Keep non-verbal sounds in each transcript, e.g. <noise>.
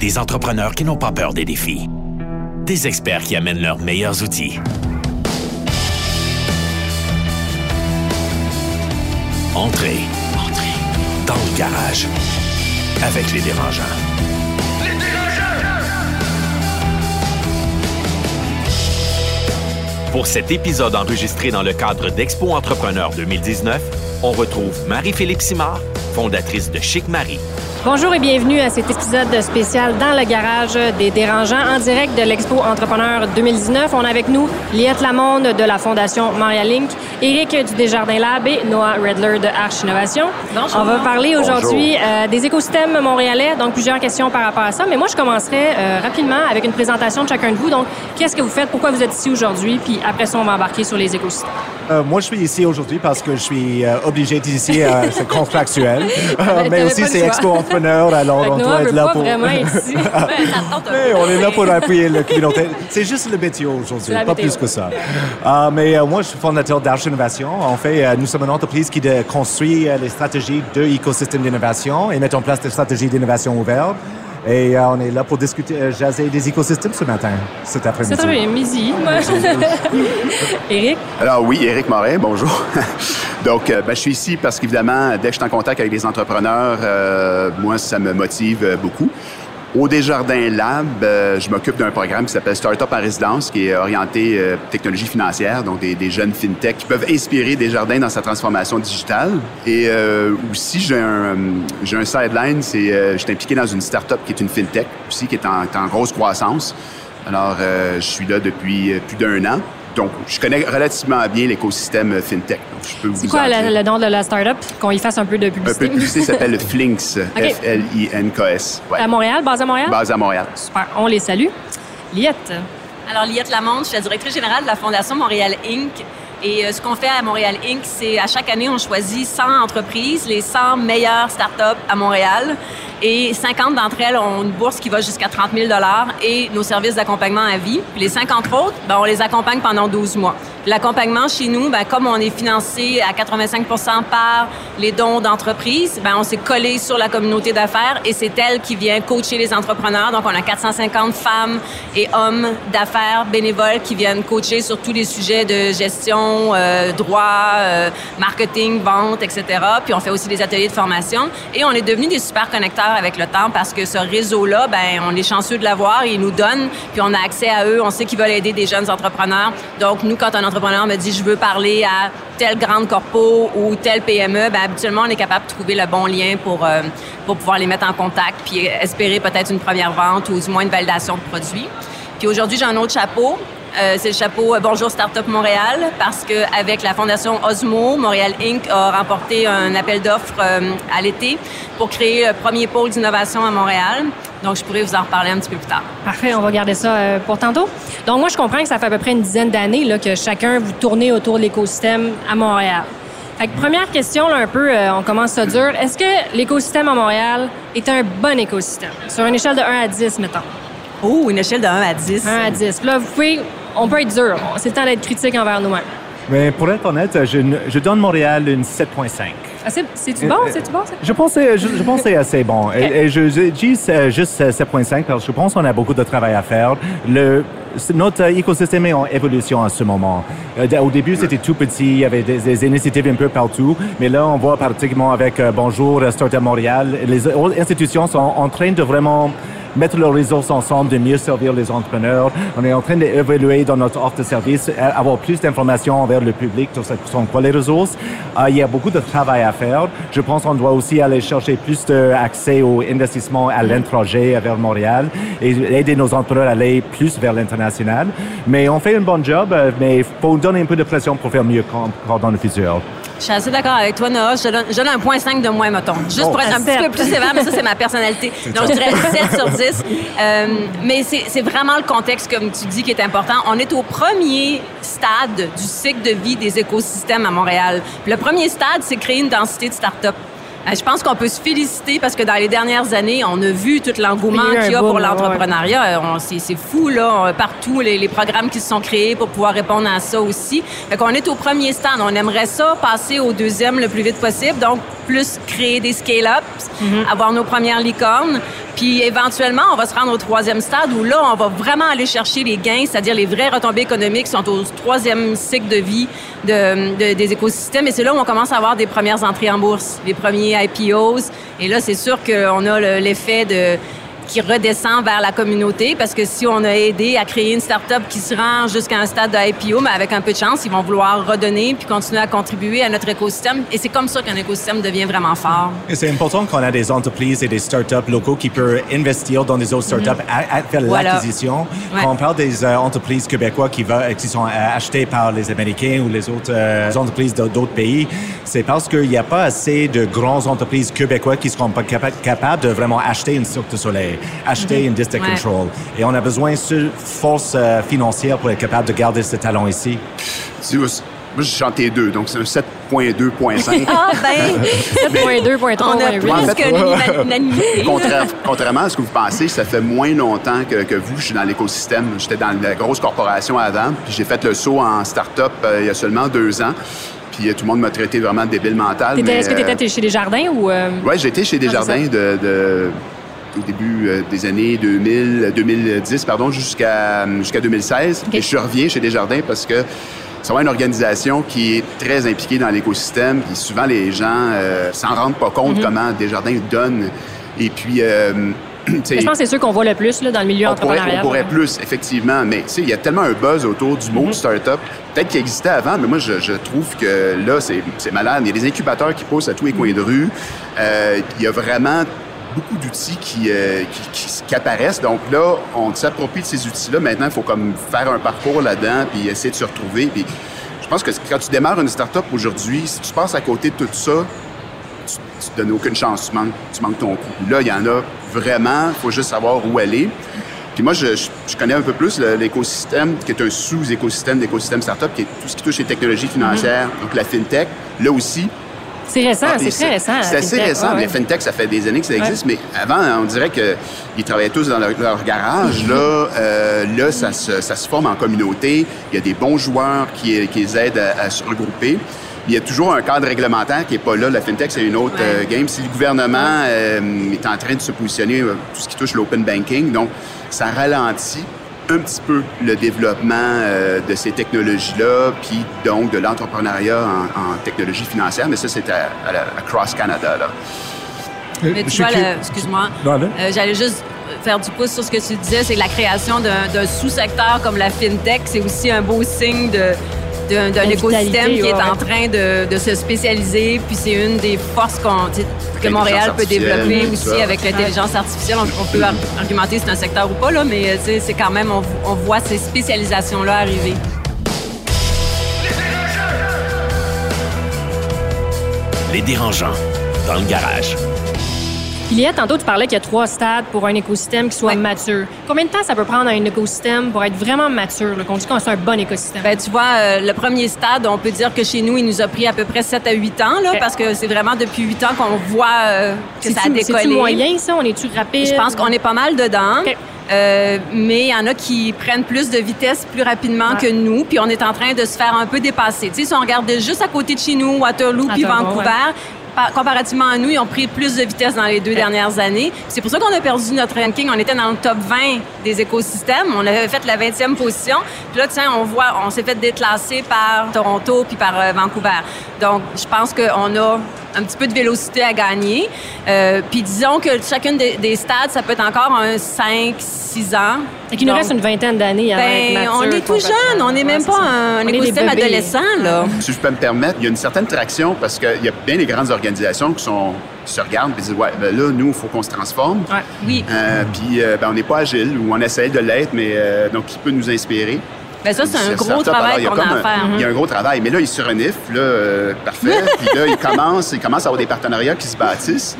Des entrepreneurs qui n'ont pas peur des défis. Des experts qui amènent leurs meilleurs outils. Entrez. Entrez. Dans le garage. Avec les dérangeants. Pour cet épisode enregistré dans le cadre d'Expo Entrepreneur 2019, on retrouve Marie-Philippe Simard, fondatrice de Chic Marie. Bonjour et bienvenue à cet épisode spécial dans le garage des dérangeants en direct de l'Expo Entrepreneur 2019. On a avec nous Liette Lamonde de la Fondation Montréal Inc., Éric du Desjardins Lab et Noah Redler de Arch Innovation. On va parler aujourd'hui euh, des écosystèmes montréalais, donc plusieurs questions par rapport à ça. Mais moi, je commencerai euh, rapidement avec une présentation de chacun de vous. Donc, qu'est-ce que vous faites, pourquoi vous êtes ici aujourd'hui, puis après ça, on va embarquer sur les écosystèmes. Euh, moi, je suis ici aujourd'hui parce que je suis obligé d'être ici, c'est <laughs> contractuel. mais aussi, c'est Expo Entrepreneur, alors on doit être là pour... <laughs> ici. on est là pour appuyer le communauté. C'est juste le métier aujourd'hui, pas plus que ça. mais moi, je suis fondateur d'Arch Innovation. En fait, nous sommes une entreprise qui construit les stratégies de l'écosystème d'innovation et met en place des stratégies d'innovation ouvertes. Et on est là pour discuter, jaser des écosystèmes ce matin, cet après-midi. C'est très bien, midi. <laughs> Éric? Alors oui, Éric Moret, bonjour. <laughs> Donc, ben, je suis ici parce qu'évidemment, dès que je suis en contact avec les entrepreneurs, moi, ça me motive beaucoup. Au Desjardins Lab, euh, je m'occupe d'un programme qui s'appelle Startup en résidence, qui est orienté euh, technologie financière, donc des, jeunes fintech qui peuvent inspirer Desjardins dans sa transformation digitale. Et euh, aussi, j'ai un, j'ai un sideline, c'est je suis impliqué dans une startup qui est une fintech aussi, qui est en, en grosse croissance. Alors, je suis là depuis plus d'un an. Donc, je connais relativement bien l'écosystème FinTech. C'est quoi le, nom de la startup? Qu'on y fasse un peu de publicité. Un peu de publicité s'appelle <laughs> Flinks, F-L-I-N-K-S. À Montréal, base à Montréal? Base à Montréal. Super. On les salue. Liette. Alors, Liette Lamonde, je suis la directrice générale de la Fondation Montréal Inc. Et euh, ce qu'on fait à Montréal Inc., c'est à chaque année, on choisit 100 entreprises, les 100 meilleures startups à Montréal. Et 50 d'entre elles ont une bourse qui va jusqu'à 30 000 et nos services d'accompagnement à vie. Puis les 50 autres, ben, on les accompagne pendant 12 mois. L'accompagnement chez nous, ben, comme on est financé à 85 par les dons d'entreprises, ben, on s'est collé sur la communauté d'affaires et c'est elle qui vient coacher les entrepreneurs. Donc, on a 450 femmes et hommes d'affaires bénévoles qui viennent coacher sur tous les sujets de gestion, euh, droit, euh, marketing, vente, etc. Puis on fait aussi des ateliers de formation et on est devenu des super connecteurs avec le temps parce que ce réseau-là, ben, on est chanceux de l'avoir, ils nous donnent, puis on a accès à eux, on sait qu'ils veulent aider des jeunes entrepreneurs. Donc, nous, quand un entrepreneur me dit je veux parler à telle grande corpo ou telle PME, ben, habituellement, on est capable de trouver le bon lien pour, euh, pour pouvoir les mettre en contact puis espérer peut-être une première vente ou du moins une validation de produit. Puis aujourd'hui, j'ai un autre chapeau. Euh, c'est le chapeau euh, Bonjour Startup Montréal parce qu'avec la Fondation Osmo, Montréal Inc. a remporté un appel d'offres euh, à l'été pour créer le premier pôle d'innovation à Montréal. Donc, je pourrais vous en reparler un petit peu plus tard. Parfait, on va garder ça pour tantôt. Donc, moi, je comprends que ça fait à peu près une dizaine d'années là, que chacun vous tournez autour de l'écosystème à Montréal. Fait première question, là, un peu, on commence ça dur. Est-ce que l'écosystème à Montréal est un bon écosystème? Sur une échelle de 1 à 10, mettons. Oh, une échelle de 1 à 10. 1 à 10. Puis là, vous pouvez on peut être dur. C'est le temps d'être critique envers nous-mêmes. Mais pour être honnête, je, donne Montréal une 7.5. Ah, c'est-tu bon? C'est-tu bon? Je pense, je, pense que c'est assez bon. Et, je, dis juste 7.5 parce que je pense qu'on a beaucoup de travail à faire. Le, notre écosystème est en évolution à ce moment. Euh, au début, c'était tout petit, il y avait des, initiatives un peu partout, mais là, on voit pratiquement avec euh, Bonjour, Startup Montréal, les institutions sont en train de vraiment mettre leurs ressources ensemble, de mieux servir les entrepreneurs. On est en train d'évaluer dans notre offre de service, euh, avoir plus d'informations envers le public sur ce sont quoi les ressources. Euh, il y a beaucoup de travail à faire. Je pense qu'on doit aussi aller chercher plus d'accès aux investissements à l'étranger vers Montréal et aider nos entrepreneurs à aller plus vers l'international. Mais on fait un bon job, euh, mais il faut donner un peu de pression pour faire mieux dans le futur. Je suis assez d'accord avec toi, Noah. Je donne, je donne un point 5 de moins, mettons. Juste pour être un petit peu plus sévère, mais ça, c'est ma personnalité. <laughs> Donc, je dirais 7 sur 10. Euh, mais c'est vraiment le contexte, comme tu dis, qui est important. On est au premier stade du cycle de vie des écosystèmes à Montréal. le premier stade, c'est créer une densité de start-up. Euh, je pense qu'on peut se féliciter parce que dans les dernières années, on a vu tout l'engouement qu'il y a pour l'entrepreneuriat. C'est fou, là, partout, les, programmes qui se sont créés pour pouvoir répondre à ça aussi. Fait qu'on est au premier stand. On aimerait ça passer au deuxième le plus vite possible. Donc, plus créer des scale-ups, mm-hmm. avoir nos premières licornes. Puis éventuellement, on va se rendre au troisième stade où là, on va vraiment aller chercher les gains, c'est-à-dire les vraies retombées économiques qui sont au troisième cycle de vie de, des écosystèmes. Et c'est là où on commence à avoir des premières entrées en bourse, les premiers IPOs. Et là, c'est sûr qu'on a l'effet de qui redescend vers la communauté parce que si on a aidé à créer une start-up qui se rend jusqu'à un stade de IPO, mais avec un peu de chance, ils vont vouloir redonner puis continuer à contribuer à notre écosystème. Et c'est comme ça qu'un écosystème devient vraiment fort. Et c'est important qu'on a des entreprises et des start-up locaux qui peuvent investir dans des autres start-up, à, faire l'acquisition. Quand on parle des euh, entreprises québécoises qui, va, qui sont euh, achetées par les Américains ou les autres euh, entreprises d'autres pays, c'est parce qu'il n'y a pas assez de grandes entreprises québécoises qui seront pas capables de vraiment acheter une sorte de soleil acheter une district control. Et on a besoin de force euh, financière pour être capable de garder ce talent ici. Moi, j'ai chanté deux, donc c'est un 7.2.5. ah, ben! <laughs> 7.2.3. On a plus en fait, que l'unanimité. <laughs> contrairement à ce que vous pensez, ça fait moins longtemps que, que vous, je suis dans l'écosystème. J'étais dans la grosse corporation avant, puis j'ai fait le saut en start-up euh, il y a seulement deux ans puis euh, tout le monde m'a traité vraiment de débile mental. Est-ce que tu étais chez Desjardins ou... Oui, j'étais chez Desjardins de, de, au début euh, des années 2000, 2010 pardon, jusqu'à jusqu'à 2016. Et je reviens chez Desjardins parce que c'est vraiment une organisation qui est très impliquée dans l'écosystème. Puis souvent, les gens euh, s'en rendent pas compte mm-hmm. comment Desjardins donne. Et puis... Euh, <clears throat> je pense que c'est ceux qu'on voit le plus là, dans le milieu on entrepreneurial. on pourrait plus, effectivement. Mais il y a tellement un buzz autour du mot mm-hmm. start-up. Peut-être qu'il existait avant, mais moi, je, je trouve que là, c'est malade. Il y a des incubateurs qui poussent à tous les coins de rue. il y a vraiment beaucoup d'outils euh, qui, qui, apparaissent. Donc là, on s'approprie de ces outils-là. Maintenant, il faut comme faire un parcours là-dedans puis essayer de se retrouver. Puis je pense que quand tu démarres une start-up aujourd'hui, si tu passes à côté de tout ça, tu, ne te donnes aucune chance. Tu manques, tu manques ton coup. Là, il y en a vraiment. Il faut juste savoir où aller. Puis moi, je, je connais un peu plus l'écosystème, qui est un sous-écosystème d'écosystème startup, qui est tout ce qui touche les technologies financières, mm-hmm. donc la fintech. Là aussi, c'est récent, ah, c'est très récent. C'est assez récent. Les fintech, ça fait des années que ça existe, mais avant, on dirait qu'ils travaillaient tous dans leur, garage. Là, euh, là ça, se, ça se forme en communauté. Il y a des bons joueurs qui, qui les aident à, se regrouper. Il y a toujours un cadre réglementaire qui n'est pas là. La FinTech, c'est une autre euh, game. Si le gouvernement euh, est en train de se positionner, tout ce qui touche l'open banking, donc ça ralentit un petit peu le développement euh, de ces technologies-là, puis donc de l'entrepreneuriat en, technologie financière, mais ça, c'est à, Cross Canada. Là. Euh, mais tu vois, excuse-moi, euh, j'allais juste faire du pouce sur ce que tu disais, c'est que la création d'un sous-secteur comme la FinTech, c'est aussi un beau signe de, d'un écosystème qui est en train de, se spécialiser. Puis c'est une des forces que Montréal peut développer aussi avec l'intelligence artificielle. On, peut argumenter si c'est un secteur ou pas, là, mais c'est quand même, on, voit ces spécialisations-là arriver. Les dérangeants dans le garage. Juliette, tantôt, tu parlais qu'il y a trois stades pour un écosystème qui soit mature. Combien de temps ça peut prendre un écosystème pour être vraiment mature, qu'on dise que c'est un bon écosystème? Bien, tu vois, euh, le premier stade, on peut dire que chez nous, il nous a pris à peu près 7 à 8 ans, là, parce que c'est vraiment depuis 8 ans qu'on voit euh, que ça a décollé. C'est moyen, ça? On est-tu rapide? Je pense qu'on est pas mal dedans. Euh, mais il y en a qui prennent plus de vitesse plus rapidement que nous, puis on est en train de se faire un peu dépasser. Tu sais, si on regardait juste à côté de chez nous, Waterloo puis Vancouver, comparativement à nous, ils ont pris plus de vitesse dans les deux dernières années. C'est pour ça qu'on a perdu notre ranking. On était dans le top 20 des écosystèmes. On avait fait la 20e position. Puis là, tiens, on voit, on s'est fait déclasser par Toronto puis par euh, Vancouver. Donc, je pense qu'on a un petit peu de vélocité à gagner. Euh, puis disons que chacune des, stades, ça peut être encore un 5, 6 ans. Et qu'il nous reste une vingtaine d'années ben, On est tout jeune, on n'est même pas un, écosystème adolescent. Là. Si je peux me permettre, il y a une certaine traction parce qu'il y a bien des grandes organisations qui sont se regardent et disent ouais ben là nous il faut qu'on se transforme ouais, oui euh, puis euh, ben, on n'est pas agile ou on essaie de l'être mais donc qui peut nous inspirer ben ça, c'est un gros travail qu'on a à faire. Il y a un gros travail. Mais là, ils se reniflent, là, euh, parfait. <laughs> Puis là, ils commencent, ils commencent à avoir des partenariats qui se bâtissent.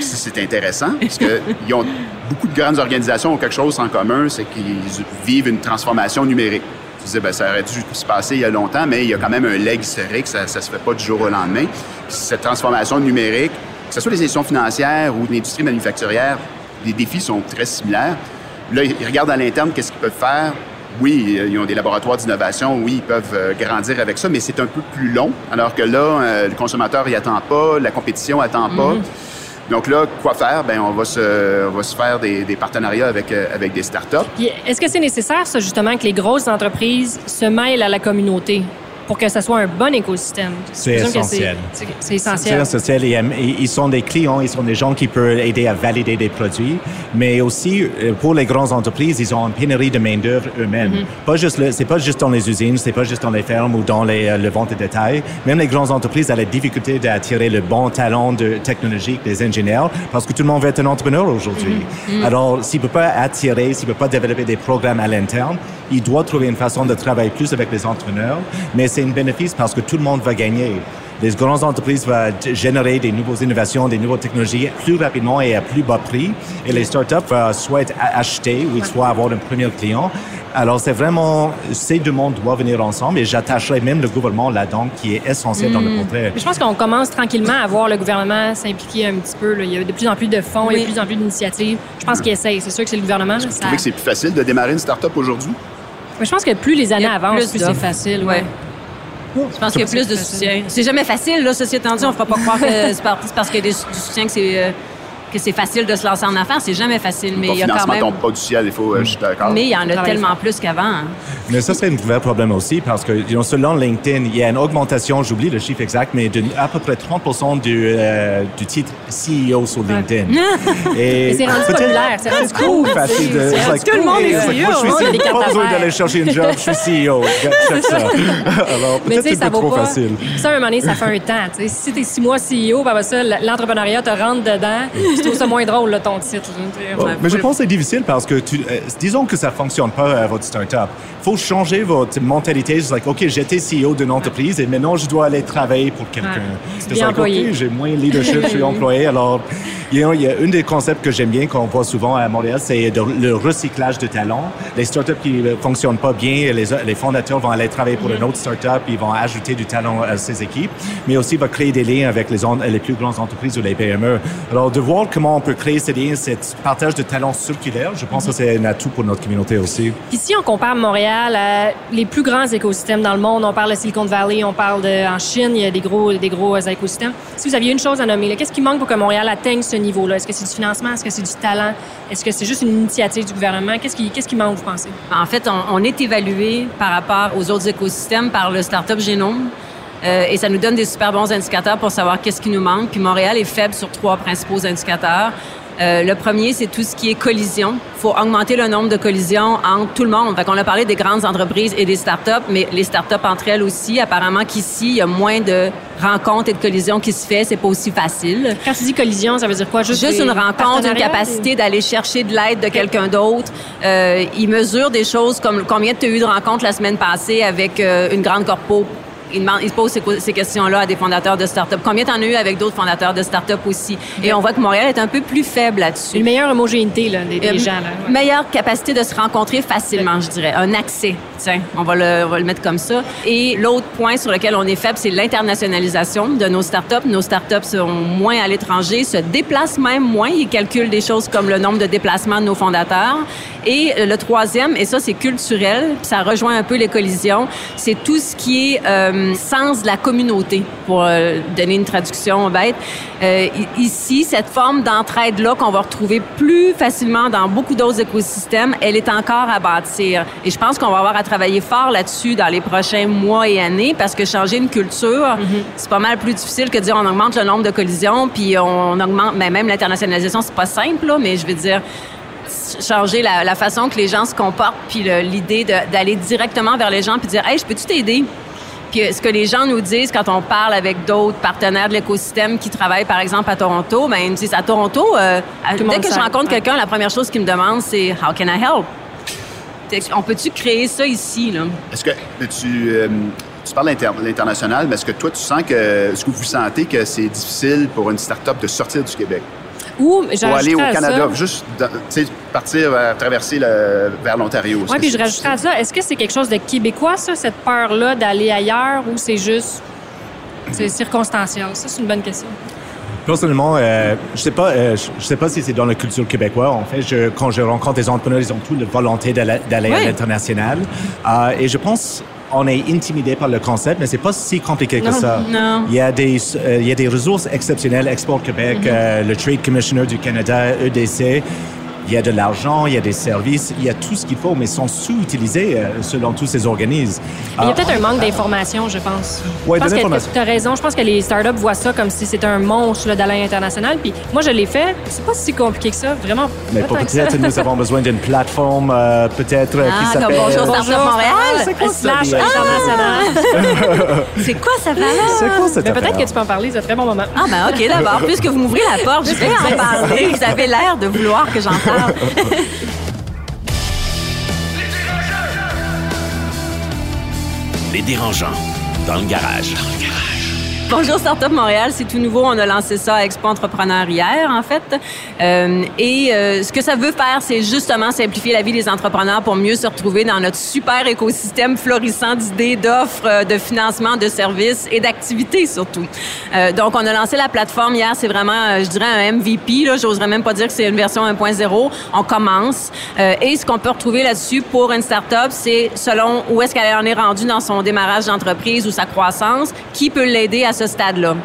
c'est intéressant parce qu'ils ont beaucoup de grandes organisations ont quelque chose en commun, c'est qu'ils vivent une transformation numérique. Tu disais, ben, ça aurait dû se passer il y a longtemps, mais il y a quand même un leg historique, ça ne se fait pas du jour au lendemain. cette transformation numérique, que ce soit les institutions financières ou l'industrie manufacturière, les défis sont très similaires. Là, ils regardent à l'interne qu'est-ce qu'ils peuvent faire oui, ils ont des laboratoires d'innovation, oui, ils peuvent euh, grandir avec ça, mais c'est un peu plus long. Alors que là, euh, le consommateur, il attend pas, la compétition attend pas. Mhm. Donc là, quoi faire? Ben, on va se, on va se faire des, des partenariats avec, euh, avec des startups. Est-ce que c'est nécessaire, ça, justement, que les grosses entreprises se mêlent à la communauté? Pour que ce soit un bon écosystème. C'est essentiel. C'est essentiel. C'est essentiel. ils sont des clients, ils sont des gens qui peuvent aider à valider des produits, mais aussi euh, pour les grandes entreprises, ils ont une pénurie de main d'œuvre eux-mêmes. Mm-hmm. Pas juste, c'est pas juste dans les usines, c'est pas juste dans les fermes ou dans les euh, le vente de détail. Même les grandes entreprises ont la difficulté d'attirer le bon talent de technologique des ingénieurs parce que tout le monde veut être un entrepreneur aujourd'hui. Mm-hmm. Mm-hmm. Alors, s'il peut pas attirer, s'il peut pas développer des programmes à l'interne, il doit trouver une façon de travailler plus avec les entrepreneurs, mais c'est un bénéfice parce que tout le monde va gagner. Les grandes entreprises vont générer des nouvelles innovations, des nouvelles technologies plus rapidement et à plus bas prix. Et les startups vont soit acheter ou soit avoir un premier client. Alors, c'est vraiment, ces deux mondes doivent venir ensemble et j'attacherai même le gouvernement là-dedans qui est essentiel dans le hmm. portrait. Je pense qu'on commence tranquillement à voir le gouvernement s'impliquer un petit peu. Il y a de plus en plus de fonds, il y a de plus en plus d'initiatives. Je pense qu'il essaye. C'est sûr que c'est le gouvernement. Vous trouvez que c'est plus facile de démarrer une start-up aujourd'hui? Je pense que plus les années avancent, plus, c'est facile. Ouais. Je pense qu'il y a plus de soutien. C'est jamais facile, là, ceci étant dit. On ne fera pas croire que c'est parce qu'il y a du soutien que c'est euh, que c'est facile de se lancer en affaires. C'est jamais facile, mais il y a quand même... tombe pas du ciel, il faut, euh, je suis d'accord. Mais il y en a tellement plus qu'avant. Hein. Mais ça, c'est un vrai problème aussi parce que, you selon LinkedIn, il y a une augmentation, j'oublie le chiffre exact, mais de à peu près 30 du, euh, du titre CEO sur LinkedIn. <laughs> Et c'est rendu populaire, c'est rendu cool. facile de... Like, tout le monde est CEO. je suis pas besoin d'aller chercher une job, je suis CEO. ça. <laughs> Alors, peut-être c'est pas trop pas... facile. Ça, à un moment donné, ça fait un temps. Si tu es six mois CEO, l'entrepreneuriat te rentre dedans trouve ça moins drôle, là, ton titre. mais je pense que c'est difficile parce que, tu, euh, disons que ça fonctionne pas, euh, votre start-up. Il faut changer votre mentalité. C'est like, OK, j'étais CEO d'une entreprise et maintenant je dois aller travailler pour quelqu'un. C'est like, OK, j'ai moins de leadership, je suis <laughs> employé. Alors, il y, a, il y a un des concepts que j'aime bien, qu'on voit souvent à Montréal, c'est le recyclage de talents. Les startups qui ne fonctionnent pas bien, les, les fondateurs vont aller travailler pour une autre startup, ils vont ajouter du talent à ces équipes, mais aussi va créer des liens avec les, les plus grandes entreprises ou les PME. Alors, de voir comment on peut créer ces liens, ce partage de talents circulaire, je pense que c'est un atout pour notre communauté aussi. Puis si on compare Montréal à les plus grands écosystèmes dans le monde, on parle de Silicon Valley, on parle de, en Chine, il y a des gros, des gros écosystèmes. Si vous aviez une chose à nommer, qu'est-ce qui manque pour que Montréal atteigne ce niveau-là? Est-ce que c'est du financement? Est-ce que c'est du talent? Est-ce que c'est juste une initiative du gouvernement? Qu'est-ce qui, qu'est-ce qui manque, vous pensez? En fait, on, est évalué par rapport aux autres écosystèmes par le Startup Génome. Euh, et ça nous donne des super bons indicateurs pour savoir qu'est-ce qui nous manque. Puis Montréal est faible sur trois principaux indicateurs. Euh, le premier, c'est tout ce qui est collision. Il faut augmenter le nombre de collisions entre tout le monde. Fait qu'on a parlé des grandes entreprises et des startups, mais les startups entre elles aussi. Apparemment qu'ici, il y a moins de rencontres et de collisions qui se fait. C'est pas aussi facile. Quand tu dis collision, ça veut dire quoi? Juste, Juste une rencontre, une capacité d'aller chercher de l'aide de quelqu'un d'autre. Euh, ils mesurent des choses comme combien tu as eu de rencontres la semaine passée avec euh, une grande corpo il, demande, il pose ces, questions-là à des fondateurs de start-up. Combien t'en as eu avec d'autres fondateurs de start-up aussi? Et on voit que Montréal est un peu plus faible là-dessus. Une meilleure homogénéité là, des, euh, gens. Là. Meilleure capacité de se rencontrer facilement, je dirais. Un accès. Tiens, on va, le, on va le mettre comme ça. Et l'autre point sur lequel on est faible, c'est l'internationalisation de nos start-up. Nos start-up sont moins à l'étranger, se déplacent même moins. Ils calculent des choses comme le nombre de déplacements de nos fondateurs. Et le troisième, et ça c'est culturel, ça rejoint un peu les collisions, c'est tout ce qui est euh, sens de la communauté, pour euh, donner une traduction bête. Euh, ici, cette forme d'entraide-là qu'on va retrouver plus facilement dans beaucoup d'autres écosystèmes, elle est encore à bâtir. Et je pense qu'on va avoir à travailler fort là-dessus dans les prochains mois et années, parce que changer une culture, mm-hmm. c'est pas mal plus difficile que de dire on augmente le nombre de collisions, puis on augmente, mais même l'internationalisation, c'est pas simple, là, mais je veux dire, changer la, façon que les gens se comportent, puis l'idée d'aller directement vers les gens puis dire Hey, je peux-tu t'aider? Puis euh, ce que les gens nous disent quand on parle avec d'autres partenaires de l'écosystème qui travaillent, par exemple, à Toronto, ben, ils nous disent à Toronto, euh, dès que je rencontre quelqu'un, la première chose qu'ils me demandent, c'est How can I help? On peut-tu créer ça ici? Est-ce que tu. Euh, tu parles de l'international, mais est-ce que toi, tu sens que, est-ce que vous sentez que c'est difficile pour une start-up de sortir du Québec? Ou pour aller au Canada, juste partir traverser vers l'Ontario. Oui, puis je rajouterais à ça, est-ce que c'est quelque chose de québécois, ça, cette peur-là d'aller ailleurs, ou c'est juste c'est circonstanciel? Ça, c'est une bonne question. Personnellement, euh, je sais pas, euh, je sais pas si c'est dans la culture québécoise. En fait, quand je rencontre des entrepreneurs, ils ont toute la volonté d'aller à l'international. Euh, et je pense on est intimidé par le concept, mais c'est pas si compliqué que ça. non. Il y a des, euh, il y a des ressources exceptionnelles, Export Québec, euh, le Trade Commissioner du Canada, EDC. Il y a de l'argent, il y a des services, il y a tout ce qu'il faut, mais ils sont sous-utilisés euh, selon tous ces organismes. Il y a Ah, peut-être un manque d'information, je pense. Pense de que l'information. tu as raison. Je pense que les startups voient ça comme si c'était un monstre là, d'Alain International. Puis moi, je l'ai fait. C'est pas si compliqué que ça. Vraiment. Mais peut-être, nous avons besoin d'une plateforme, euh, peut-être, euh, Ah, qui comme s'appelle... Bonjour Startup Montréal. c'est quoi ça, Slash Liane? international? <laughs> C'est quoi ça? C'est quoi cette Mais peut-être que tu peux en parler. C'est un très bon moment. Ah ben ok d'abord, <laughs> puisque vous m'ouvrez la porte, je vais en parler. Vous avez l'air de vouloir que j'en parle. Les dérangeants, dans le garage. <laughs> Bonjour Startup Montréal, c'est tout nouveau. On a lancé ça à Expo Entrepreneur hier, en fait. Euh, et euh, ce que ça veut faire, c'est justement simplifier la vie des entrepreneurs pour mieux se retrouver dans notre super écosystème florissant d'idées, d'offres, euh, de financement, de services et d'activités surtout. Euh, donc, on a lancé la plateforme hier. C'est vraiment, euh, je dirais, un MVP. Là, j'oserais même pas dire que c'est une version 1.0. On commence. Euh, et ce qu'on peut retrouver là-dessus pour une startup, c'est selon où est-ce qu'elle en est rendue dans son démarrage d'entreprise ou sa croissance, qui peut l'aider à ce stade-là.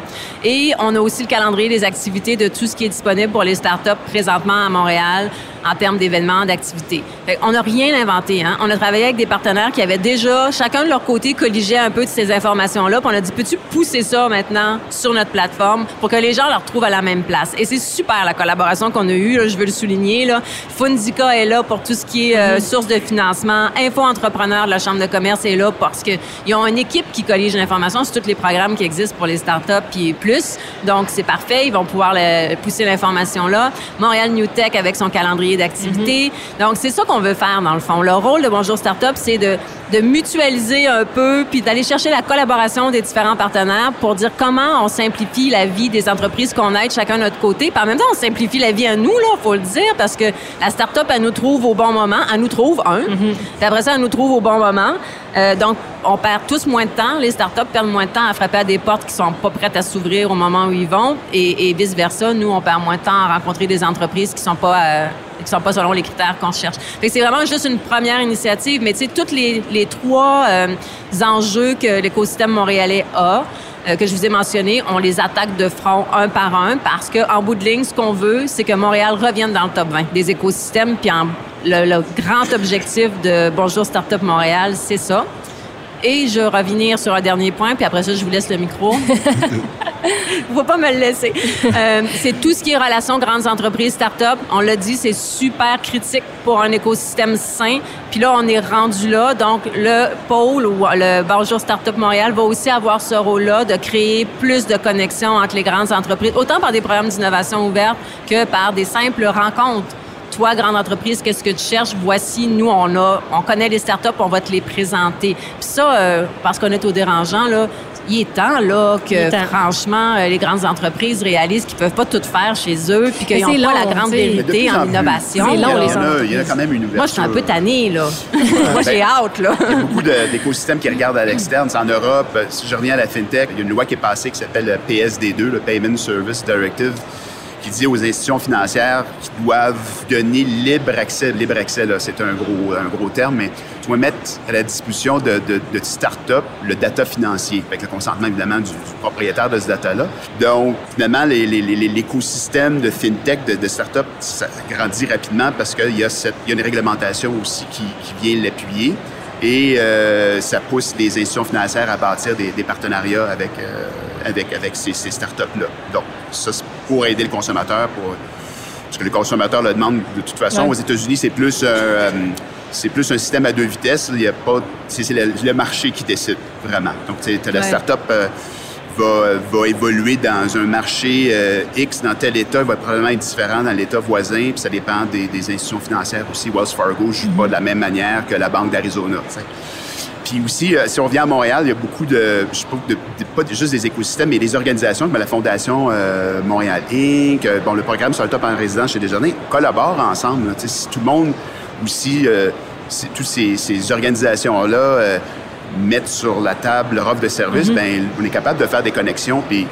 Et on a aussi le calendrier des activités de tout ce qui est disponible pour les startups présentement à Montréal en termes d'événements, d'activités. On n'a rien inventé. Hein? On a travaillé avec des partenaires qui avaient déjà, chacun de leur côté, colligé un peu de ces informations-là. Puis on a dit, peux-tu pousser ça maintenant sur notre plateforme pour que les gens le retrouvent à la même place? Et c'est super la collaboration qu'on a eue, là, je veux le souligner. Là. Fundica est là pour tout ce qui est euh, source de financement. Info Entrepreneur de la Chambre de commerce est là parce qu'ils ont une équipe qui collige l'information sur tous les programmes qui existent pour les startups puis plus. Donc, c'est parfait. Ils vont pouvoir le- pousser l'information là. Montréal New Tech avec son calendrier d'activités. Donc, c'est ça qu'on veut faire dans le fond. Le rôle de Bonjour Startup, c'est de, de mutualiser un peu puis d'aller chercher la collaboration des différents partenaires pour dire comment on simplifie la vie des entreprises qu'on aide chacun de notre côté. Puis en même temps, on simplifie la vie à nous, là, faut le dire, parce que la start-up, elle nous trouve au bon moment. Elle nous trouve, un. Puis après ça, elle nous trouve au bon moment. Euh, donc, on perd tous moins de temps. Les startups perdent moins de temps à frapper à des portes qui sont pas prêtes à s'ouvrir au moment où ils vont. Et, et vice-versa, nous, on perd moins de temps à rencontrer des entreprises qui sont pas... euh, qui sont pas selon les critères qu'on cherche. Fait que c'est vraiment juste une première initiative, mais tu sais, tous les, les trois euh, enjeux que l'écosystème montréalais a, euh, que je vous ai mentionnés, on les attaque de front un par un parce qu'en bout de ligne, ce qu'on veut, c'est que Montréal revienne dans le top 20 des écosystèmes. Puis le grand objectif de Bonjour Startup Montréal, c'est ça. Et je vais revenir sur un dernier point, puis après ça, je vous laisse le micro. <laughs> Il <laughs> faut pas me le laisser. Euh, c'est tout ce qui est relations grandes entreprises, start-up. On l'a dit, c'est super critique pour un écosystème sain. Puis là, on est rendu là. Donc, le pôle ou le Bonjour Startup Montréal va aussi avoir ce rôle-là de créer plus de connexions entre les grandes entreprises, autant par des programmes d'innovation ouverts que par des simples rencontres toi, grande entreprise, qu'est-ce que tu cherches? Voici, nous, on a, on connaît les startups, on va te les présenter. Puis ça, euh, parce qu'on est au dérangeant, là, il est temps, là, que temps. franchement, euh, les grandes entreprises réalisent qu'ils peuvent pas tout faire chez eux, puis qu'ils n'ont pas long, la grande vérité en en plus, innovation. C'est long, il y en les entreprises. Il y en a quand même une ouverture. Moi, je suis un peu tannée, là. <laughs> Moi, j'ai hâte, là. Il y a beaucoup d'écosystèmes qui regardent à l'externe. C'est En Europe, si je reviens à la FinTech, il y a une loi qui est passée qui s'appelle le PSD2, le Payment Service Directive, qui dit aux institutions financières qu'ils doivent donner libre accès. Libre accès, là, c'est un gros, un gros terme, mais tu dois mettre à la disposition de, de, de start-up le data financier, avec le consentement évidemment du, du propriétaire de ce data-là. Donc, finalement, l'écosystème de FinTech, de, de start-up, ça grandit rapidement parce qu'il y, a cette- il y a une réglementation aussi qui, qui vient l'appuyer. Et euh, ça pousse les institutions financières à bâtir des, des partenariats avec, euh, avec, avec ces, ces startups-là. Donc, ça, pour aider le consommateur, pour, parce que le consommateur le demande de toute façon. Ouais. Aux États-Unis, c'est plus, euh, c'est plus un système à deux vitesses. Il y a pas, c'est, le, le marché qui décide vraiment. Donc, tu la Ouais. startup euh, va, va évoluer dans un marché euh, X dans tel État, va probablement être différent dans l'État voisin, puis ça dépend des, des institutions financières aussi. Wells Fargo ne joue pas de la même manière que la Banque d'Arizona. Puis aussi, euh, si on vient à Montréal, il y a beaucoup de, je sais pas, de, de- pas juste des écosystèmes, mais des organisations comme la Fondation euh, Montréal Inc., euh, bon, le programme sur le top en résidence chez Desjardins, collaborent ensemble. là. Si tout le monde aussi, euh, si toutes ces, ces organisations-là euh, mettent sur la table leur offre de service, ben on est capable de faire des connexions. Puis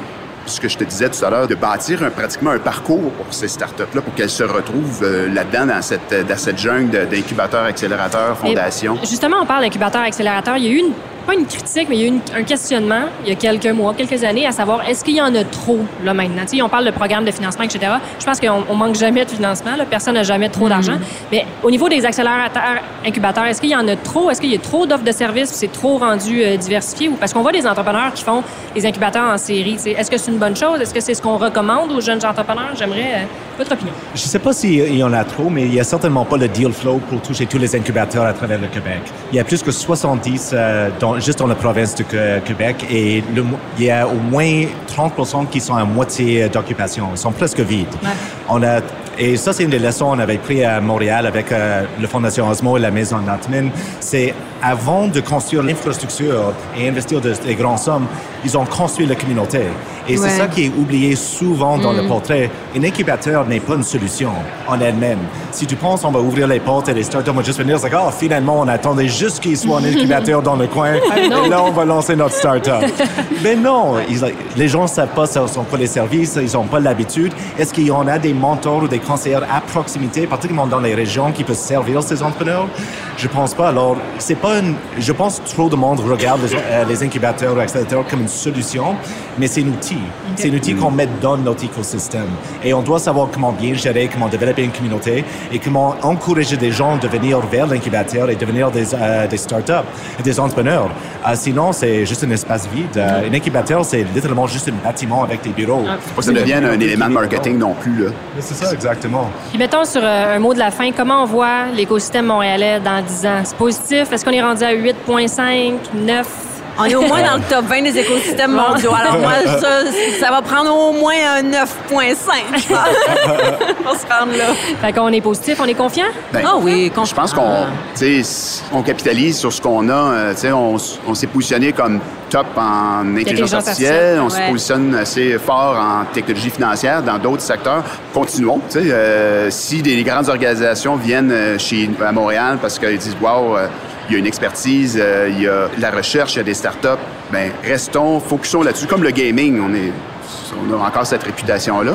ce que je te disais tout à l'heure, de bâtir un- pratiquement un parcours pour ces startups-là, pour qu'elles se retrouvent euh, là-dedans, dans cette, dans cette jungle d'incubateurs, accélérateurs, fondations. Et justement, on parle d'incubateur accélérateur. Il y a eu une pas une critique, mais il y a eu un questionnement il y a quelques mois, quelques années, à savoir est-ce qu'il y en a trop là maintenant? Tu sais, on parle de programme de financement, etc. Je pense qu'on on manque jamais de financement. Là. Personne n'a jamais trop d'argent. Mais au niveau des accélérateurs, incubateurs, est-ce qu'il y en a trop? Est-ce qu'il y a trop d'offres de services C'est trop rendu euh, diversifié? Ou parce qu'on voit des entrepreneurs qui font des incubateurs en série. Est-ce que c'est une bonne chose? Est-ce que c'est ce qu'on recommande aux jeunes entrepreneurs? J'aimerais euh, votre opinion. Je ne sais pas s'il y en a trop, mais il n'y a certainement pas le deal flow pour toucher tous les incubateurs à travers le Québec. Il y a plus que 70 euh, dans, juste dans la province du Québec et le, il y a au moins 30% qui sont à moitié d'occupation. Ils sont presque vides. On a et ça, c'est une des leçons qu'on avait pris à Montréal avec euh, la Fondation Osmo et la Maison Natman. C'est avant de construire l'infrastructure et investir des grandes sommes, ils ont construit la communauté. Et c'est ça qui est oublié souvent dans le mm. portrait. Un incubateur n'est pas une solution en elle-même. Si tu penses on va ouvrir les portes et les startups vont juste venir, c'est oh, finalement, on attendait juste qu'il soit un incubateur dans le coin <laughs> et là, on va lancer notre startup. <laughs> Mais non, les gens ne savent pas ce sont quoi les services, ils n'ont pas l'habitude. Est-ce qu'il y en a des mentors ou des conseillers à proximité, particulièrement dans les régions, qui peuvent servir ces entrepreneurs? Je pense pas. Alors, c'est pas une, je pense que trop de monde regarde les, euh, les incubateurs ou accélérateurs comme une solution, mais c'est un outil. C'est un outil qu'on met dans notre écosystème. Et on doit savoir comment bien gérer, comment développer une communauté et comment encourager des gens de venir vers l'incubateur et devenir des, euh, des startups des entrepreneurs. Euh, sinon, c'est juste un espace vide. un incubateur, c'est littéralement juste un bâtiment avec des bureaux. Ah. Faut que ça devienne un élément de marketing non plus. C'est ça, exactement. Puis mettons sur un mot de la fin, comment on voit l'écosystème montréalais dans c'est positif? Est-ce qu'on est rendu à 8,5, 9? On est au moins dans le top 20 des écosystèmes mondiaux. Alors moi, ça, ça va prendre au moins un 9,5, <laughs> pour se rendre là. Fait qu'on est positif, on est confiant? Ben, ah oui, confiant. Je pense qu'on on capitalise sur ce qu'on a. Euh, on, on s'est positionné comme top en intelligence artificielle, on se positionne assez fort en technologie financière dans d'autres secteurs. Continuons. Euh, si des grandes organisations viennent euh, chez, à Montréal parce qu'ils disent « Wow, il y a une expertise, euh, il y a la recherche, il y a des startups. Ben, restons, focusons là-dessus. Comme le gaming, on, est, on a encore cette réputation-là.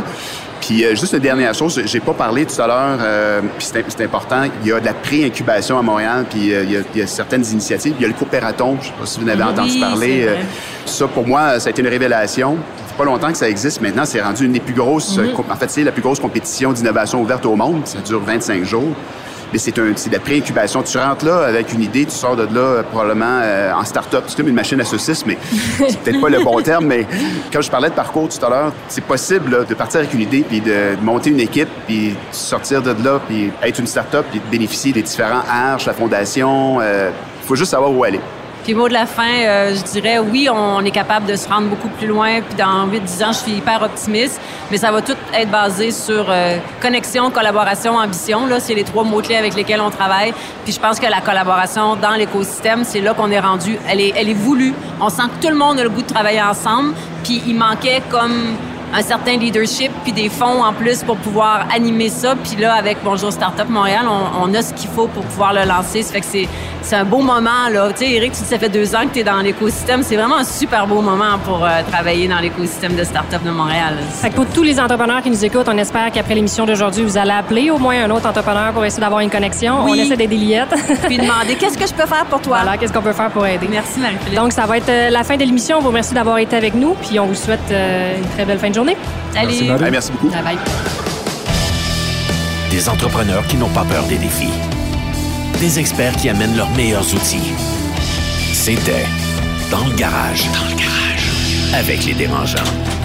Puis euh, juste une dernière chose, j'ai pas parlé tout à l'heure, euh, puis c'est important, il y a de la pré-incubation à Montréal, puis il, y a, certaines initiatives. Il y a le coopératon, je sais pas si vous en avez entendu parler. ça, pour moi, ça a été une révélation. Ça fait pas longtemps que ça existe. Maintenant, c'est rendu une des plus grosses... Mm-hmm. en fait, c'est la plus grosse compétition d'innovation ouverte au monde. Ça dure 25 jours mais c'est un, de la pré-incubation. Tu rentres là avec une idée, tu sors de là euh, probablement euh, en start-up. C'est comme une machine à saucisses, mais <laughs> c'est peut-être pas le bon terme. Mais quand je parlais de parcours tout à l'heure, c'est possible de partir avec une idée, puis de, monter une équipe, puis sortir de là, puis être une start-up, puis de bénéficier des différents arches, la fondation. Il euh, faut juste savoir où aller. Puis mot de la fin, euh, je dirais oui, on est capable de se rendre beaucoup plus loin. Puis dans 8-10 ans, je suis hyper optimiste. Mais ça va tout être basé sur euh, connexion, collaboration, ambition. Là, c'est les trois mots-clés avec lesquels on travaille. Puis je pense que la collaboration dans l'écosystème, c'est là qu'on est rendu. Elle est, elle est voulue. On sent que tout le monde a le goût de travailler ensemble. Puis il manquait comme un certain leadership puis des fonds en plus pour pouvoir animer ça. Puis là, avec Bonjour Startup Montréal, on, a ce qu'il faut pour pouvoir le lancer. Ça fait que c'est, c'est un beau moment. Là. Tu sais, Eric, tu ça fait deux ans que tu es dans l'écosystème. C'est vraiment un super beau moment pour euh, travailler dans l'écosystème de Startup de Montréal. Fait que pour tous les entrepreneurs qui nous écoutent, on espère qu'après l'émission d'aujourd'hui, vous allez appeler au moins un autre entrepreneur pour essayer d'avoir une connexion. On essaie d'aider Liette. <laughs> puis demander qu'est-ce que je peux faire pour toi? Voilà, qu'est-ce qu'on peut faire pour aider? Merci, Marie-Philippe. Donc, ça va être euh, la fin de l'émission. On vous remercie d'avoir été avec nous. Puis on vous souhaite euh, une très belle fin de journée. Salut. Merci, beaucoup. Bye bye. Des entrepreneurs qui n'ont pas peur des défis. Des experts qui amènent leurs meilleurs outils. C'était Dans le garage. Dans le garage. Avec les dérangeants.